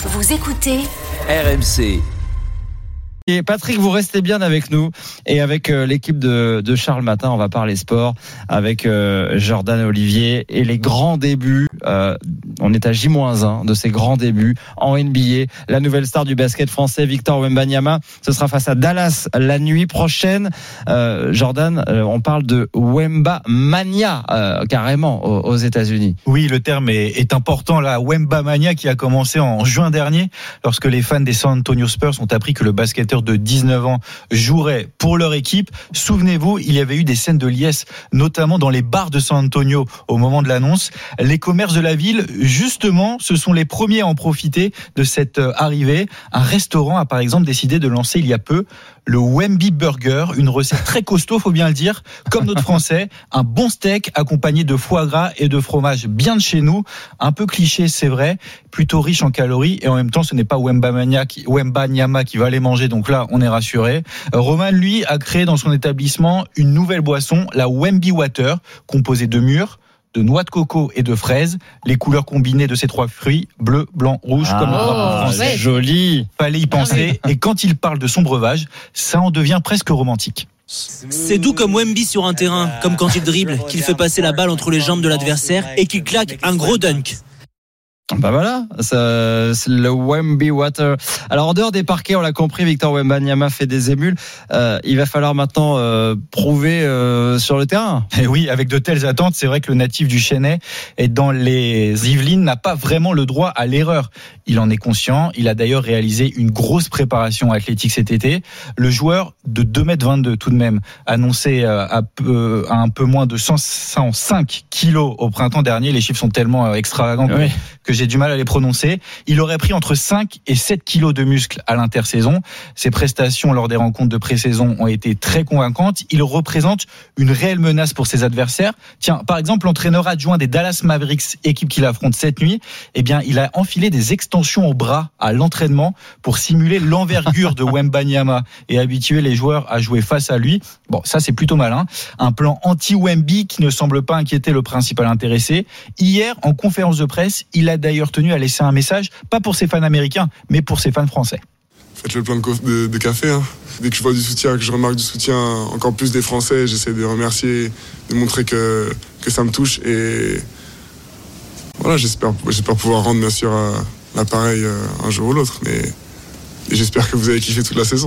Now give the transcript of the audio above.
Vous écoutez RMC. Et Patrick, vous restez bien avec nous et avec euh, l'équipe de, de Charles Matin. On va parler sport avec euh, Jordan Olivier et les grands débuts. Euh, on est à J-1 de ces grands débuts en NBA. La nouvelle star du basket français, Victor Wembanyama, ce sera face à Dallas la nuit prochaine. Euh, Jordan, euh, on parle de Wemba Mania euh, carrément aux, États-Unis. Oui, le terme est, important. La Wemba Mania qui a commencé en juin dernier, lorsque les fans des San Antonio Spurs ont appris que le basketteur de 19 ans jouerait pour leur équipe. Souvenez-vous, il y avait eu des scènes de liesse, notamment dans les bars de San Antonio au moment de l'annonce. Les commerces de la ville, justement, ce sont les premiers à en profiter de cette euh, arrivée. Un restaurant a par exemple décidé de lancer il y a peu le Wemby Burger, une recette très costaud, faut bien le dire, comme notre français, un bon steak accompagné de foie gras et de fromage bien de chez nous, un peu cliché, c'est vrai, plutôt riche en calories et en même temps, ce n'est pas Wemba qui, Wemba Nyama qui va aller manger, donc là, on est rassuré. Roman, lui, a créé dans son établissement une nouvelle boisson, la Wemby Water, composée de mûres, de noix de coco et de fraises, les couleurs combinées de ces trois fruits, bleu, blanc, rouge, comme le drapeau français. joli. Fallait y penser. Et quand il parle de son breuvage, ça en devient presque romantique. C'est doux comme Wemby sur un terrain, comme quand il dribble, qu'il fait passer la balle entre les jambes de l'adversaire et qu'il claque un gros dunk. Bah voilà, ça, c'est le Wemby Water. Alors en dehors des parquets, on l'a compris, Victor Wembanyama fait des émules. Euh, il va falloir maintenant euh, prouver euh, sur le terrain. Et oui, avec de telles attentes, c'est vrai que le natif du Chennai et dans les Yvelines n'a pas vraiment le droit à l'erreur. Il en est conscient. Il a d'ailleurs réalisé une grosse préparation athlétique cet été. Le joueur de 2m22 tout de même, annoncé euh, à, peu, à un peu moins de 105 kilos au printemps dernier. Les chiffres sont tellement euh, extravagants Oui. que j'ai du mal à les prononcer. Il aurait pris entre 5 et 7 kilos de muscles à l'intersaison. Ses prestations lors des rencontres de pré-saison ont été très convaincantes. Il représente une réelle menace pour ses adversaires. Tiens, par exemple, l'entraîneur adjoint des Dallas Mavericks, équipe qu'il affronte cette nuit, eh bien, il a enfilé des extensions au bras à l'entraînement pour simuler l'envergure de Wembanyama et habituer les joueurs à jouer face à lui. Bon, ça c'est plutôt malin. Un plan anti-Wemby qui ne semble pas inquiéter le principal intéressé. Hier, en conférence de presse, il a d'ailleurs tenu à laisser un message, pas pour ses fans américains, mais pour ses fans français. Faites le plein de, café. hein. Dès que je vois du soutien, que je remarque du soutien encore plus des Français, j'essaie de remercier, de montrer que, que ça me touche. Et voilà, j'espère pouvoir rendre bien sûr euh, l'appareil euh, un jour ou l'autre. Mais j'espère que vous avez kiffé toute la saison.